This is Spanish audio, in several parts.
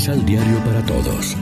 Misal Diario para Todos.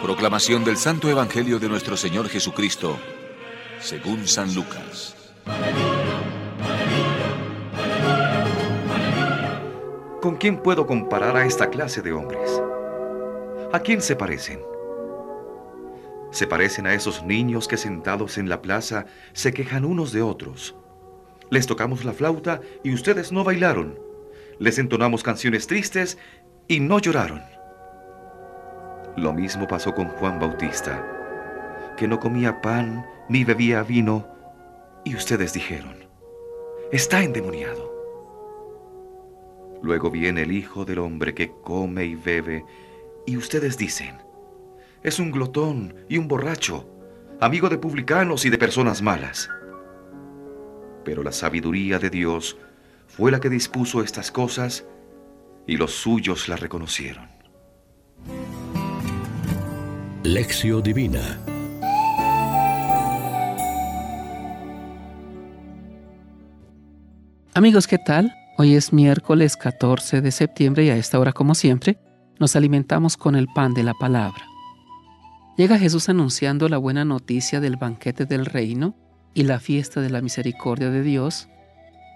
Proclamación del Santo Evangelio de nuestro Señor Jesucristo, según San Lucas. ¿Con quién puedo comparar a esta clase de hombres? ¿A quién se parecen? Se parecen a esos niños que sentados en la plaza se quejan unos de otros. Les tocamos la flauta y ustedes no bailaron. Les entonamos canciones tristes y no lloraron. Lo mismo pasó con Juan Bautista, que no comía pan ni bebía vino, y ustedes dijeron, está endemoniado. Luego viene el Hijo del Hombre que come y bebe, y ustedes dicen, es un glotón y un borracho, amigo de publicanos y de personas malas. Pero la sabiduría de Dios fue la que dispuso estas cosas, y los suyos la reconocieron. Lección Divina Amigos, ¿qué tal? Hoy es miércoles 14 de septiembre y a esta hora, como siempre, nos alimentamos con el pan de la palabra. Llega Jesús anunciando la buena noticia del banquete del reino y la fiesta de la misericordia de Dios,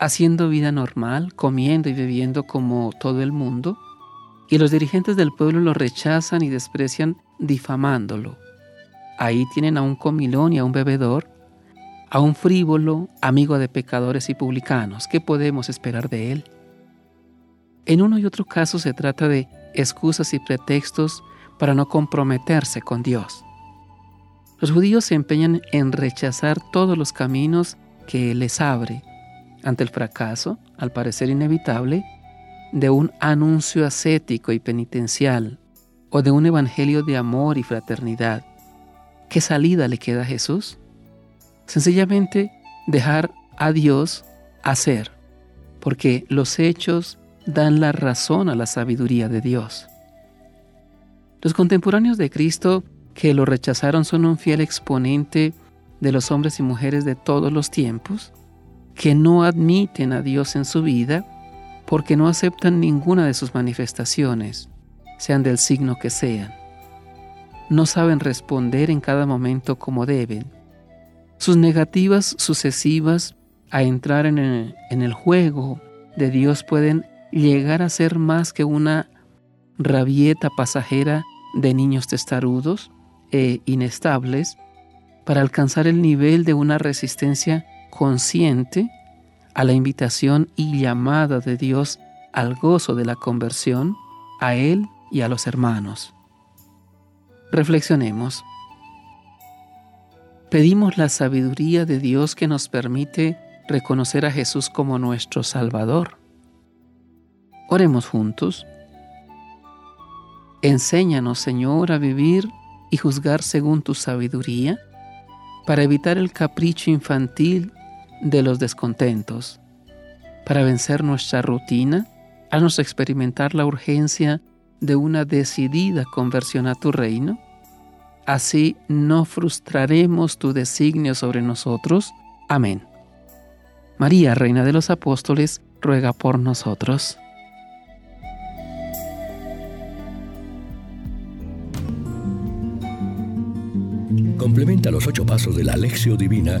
haciendo vida normal, comiendo y bebiendo como todo el mundo, y los dirigentes del pueblo lo rechazan y desprecian difamándolo. Ahí tienen a un comilón y a un bebedor, a un frívolo, amigo de pecadores y publicanos. ¿Qué podemos esperar de él? En uno y otro caso se trata de excusas y pretextos para no comprometerse con Dios. Los judíos se empeñan en rechazar todos los caminos que les abre ante el fracaso, al parecer inevitable, de un anuncio ascético y penitencial o de un evangelio de amor y fraternidad. ¿Qué salida le queda a Jesús? Sencillamente dejar a Dios hacer, porque los hechos dan la razón a la sabiduría de Dios. Los contemporáneos de Cristo que lo rechazaron son un fiel exponente de los hombres y mujeres de todos los tiempos, que no admiten a Dios en su vida porque no aceptan ninguna de sus manifestaciones, sean del signo que sean. No saben responder en cada momento como deben. Sus negativas sucesivas a entrar en el, juego de Dios pueden llegar a ser más que una rabieta pasajera de niños testarudos e inestables para alcanzar el nivel de una resistencia consciente a la invitación y llamada de Dios al gozo de la conversión, a Él y a los hermanos. Reflexionemos. Pedimos la sabiduría de Dios que nos permite reconocer a Jesús como nuestro Salvador. Oremos juntos. Enséñanos, Señor, a vivir y juzgar según tu sabiduría, para evitar el capricho infantil de los descontentos, para vencer nuestra rutina, haznos experimentar la urgencia de una decidida conversión a tu reino. Así no frustraremos tu designio sobre nosotros. Amén. María, Reina de los Apóstoles, ruega por nosotros. Complementa los ocho pasos de la Alexio Divina